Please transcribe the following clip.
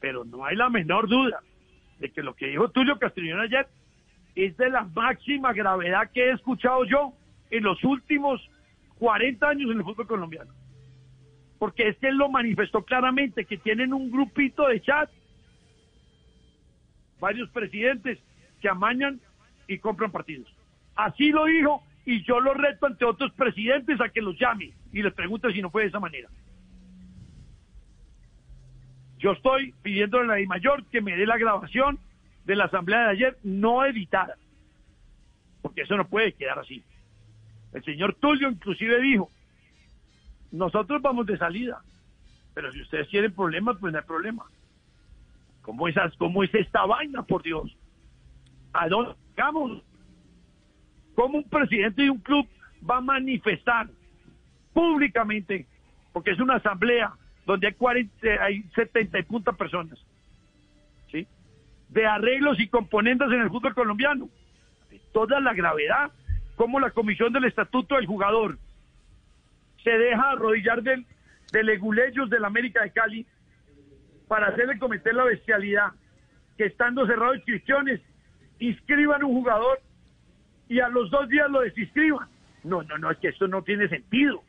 pero no hay la menor duda de que lo que dijo Tulio Castellón ayer es de la máxima gravedad que he escuchado yo en los últimos 40 años en el fútbol colombiano. Porque es que él lo manifestó claramente, que tienen un grupito de chat, varios presidentes que amañan y compran partidos. Así lo dijo y yo lo reto ante otros presidentes a que los llame y les pregunte si no fue de esa manera. Yo estoy pidiendo a la mayor que me dé la grabación de la asamblea de ayer no editada, porque eso no puede quedar así. El señor Tulio inclusive dijo, nosotros vamos de salida, pero si ustedes tienen problemas, pues no hay problema. ¿Cómo, esas, cómo es esta vaina, por Dios? ¿A dónde vamos? ¿Cómo un presidente de un club va a manifestar públicamente, porque es una asamblea donde hay, 40, hay 70 y punta personas, ¿sí? de arreglos y componentes en el fútbol colombiano? toda la gravedad, como la comisión del estatuto del jugador se deja arrodillar del, de leguleyos del América de Cali para hacerle cometer la bestialidad que estando cerrados inscripciones inscriban un jugador y a los dos días lo desinscriban. No, no, no, es que esto no tiene sentido.